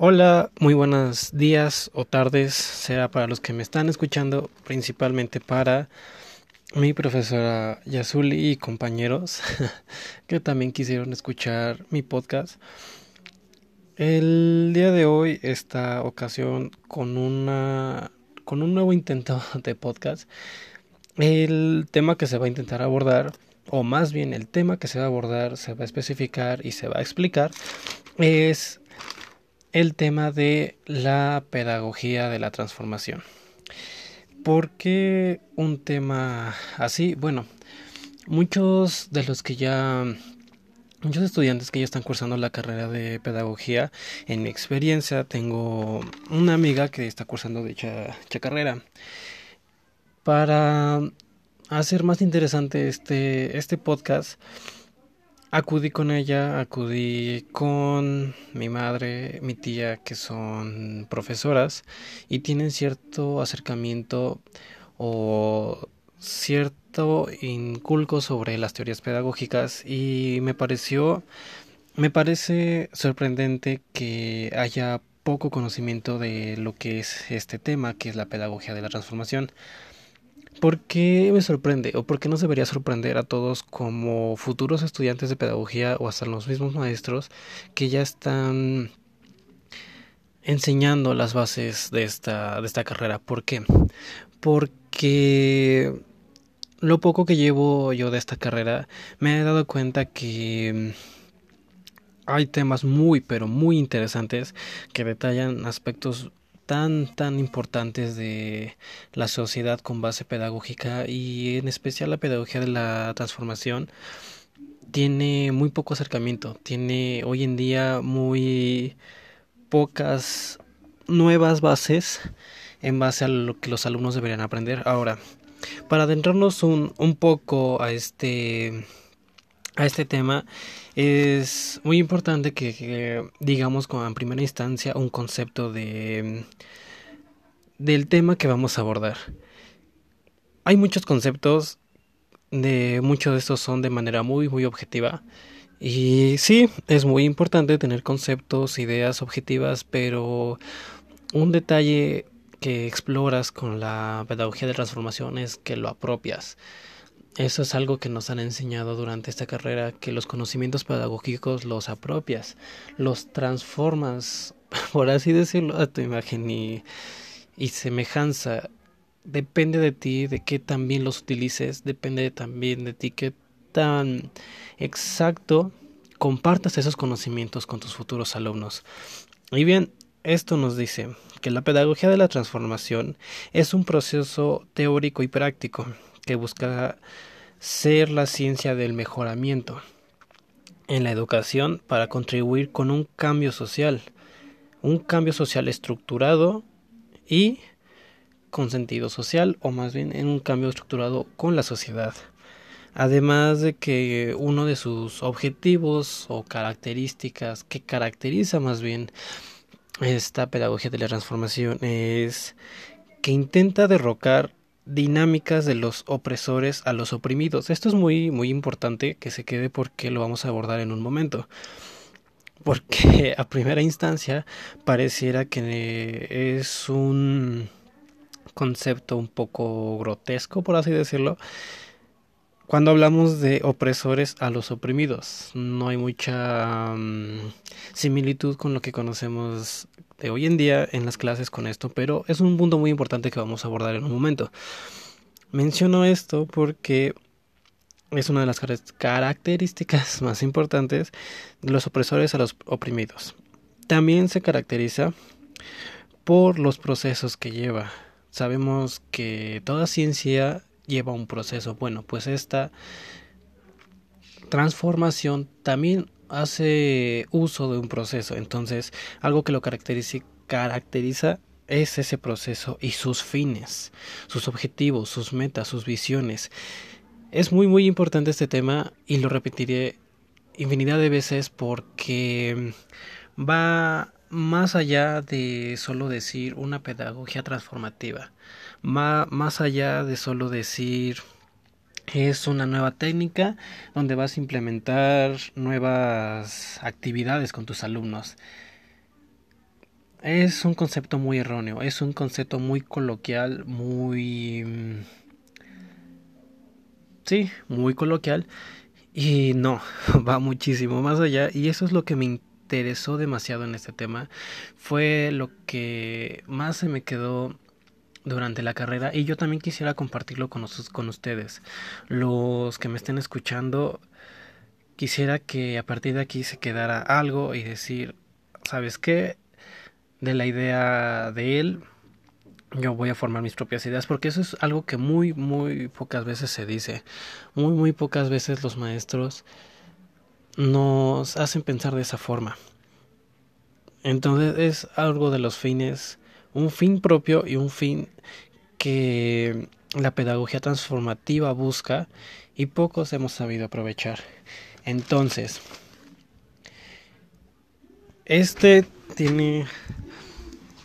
Hola, muy buenos días o tardes, sea para los que me están escuchando, principalmente para mi profesora Yasuli y compañeros que también quisieron escuchar mi podcast. El día de hoy, esta ocasión, con una con un nuevo intento de podcast. El tema que se va a intentar abordar, o más bien el tema que se va a abordar, se va a especificar y se va a explicar, es el tema de la pedagogía de la transformación. ¿Por qué un tema así? Bueno, muchos de los que ya muchos estudiantes que ya están cursando la carrera de pedagogía, en mi experiencia tengo una amiga que está cursando dicha, dicha carrera. Para hacer más interesante este, este podcast, Acudí con ella, acudí con mi madre, mi tía, que son profesoras y tienen cierto acercamiento o cierto inculco sobre las teorías pedagógicas y me pareció, me parece sorprendente que haya poco conocimiento de lo que es este tema, que es la pedagogía de la transformación. ¿Por qué me sorprende o por qué nos debería sorprender a todos como futuros estudiantes de pedagogía o hasta los mismos maestros que ya están enseñando las bases de esta, de esta carrera? ¿Por qué? Porque lo poco que llevo yo de esta carrera me he dado cuenta que hay temas muy pero muy interesantes que detallan aspectos tan tan importantes de la sociedad con base pedagógica y en especial la pedagogía de la transformación tiene muy poco acercamiento, tiene hoy en día muy pocas nuevas bases en base a lo que los alumnos deberían aprender. Ahora, para adentrarnos un, un poco a este a este tema es muy importante que, digamos en primera instancia un concepto de del tema que vamos a abordar. Hay muchos conceptos de muchos de estos son de manera muy muy objetiva y sí, es muy importante tener conceptos, ideas objetivas, pero un detalle que exploras con la pedagogía de transformación es que lo apropias. Eso es algo que nos han enseñado durante esta carrera, que los conocimientos pedagógicos los apropias, los transformas, por así decirlo, a tu imagen y, y semejanza. Depende de ti, de qué también los utilices, depende también de ti qué tan exacto compartas esos conocimientos con tus futuros alumnos. Y bien, esto nos dice que la pedagogía de la transformación es un proceso teórico y práctico que busca ser la ciencia del mejoramiento en la educación para contribuir con un cambio social, un cambio social estructurado y con sentido social o más bien en un cambio estructurado con la sociedad. Además de que uno de sus objetivos o características que caracteriza más bien esta pedagogía de la transformación es que intenta derrocar dinámicas de los opresores a los oprimidos. Esto es muy muy importante que se quede porque lo vamos a abordar en un momento. Porque a primera instancia pareciera que es un concepto un poco grotesco, por así decirlo, cuando hablamos de opresores a los oprimidos. No hay mucha mm, similitud con lo que conocemos de hoy en día en las clases con esto, pero es un punto muy importante que vamos a abordar en un momento. Menciono esto porque es una de las características más importantes de los opresores a los oprimidos. También se caracteriza por los procesos que lleva. Sabemos que toda ciencia lleva un proceso. Bueno, pues esta transformación también hace uso de un proceso. Entonces, algo que lo caracteriza, caracteriza es ese proceso y sus fines, sus objetivos, sus metas, sus visiones. Es muy muy importante este tema y lo repetiré infinidad de veces porque va más allá de solo decir una pedagogía transformativa, más allá de solo decir es una nueva técnica donde vas a implementar nuevas actividades con tus alumnos. es un concepto muy erróneo, es un concepto muy coloquial, muy... Mm, sí, muy coloquial. Y no, va muchísimo más allá. Y eso es lo que me interesó demasiado en este tema. Fue lo que más se me quedó durante la carrera y yo también quisiera compartirlo con, con ustedes. Los que me estén escuchando, quisiera que a partir de aquí se quedara algo y decir, ¿sabes qué? De la idea de él, yo voy a formar mis propias ideas, porque eso es algo que muy, muy pocas veces se dice. Muy, muy pocas veces los maestros nos hacen pensar de esa forma. Entonces es algo de los fines un fin propio y un fin que la pedagogía transformativa busca y pocos hemos sabido aprovechar. Entonces, este tiene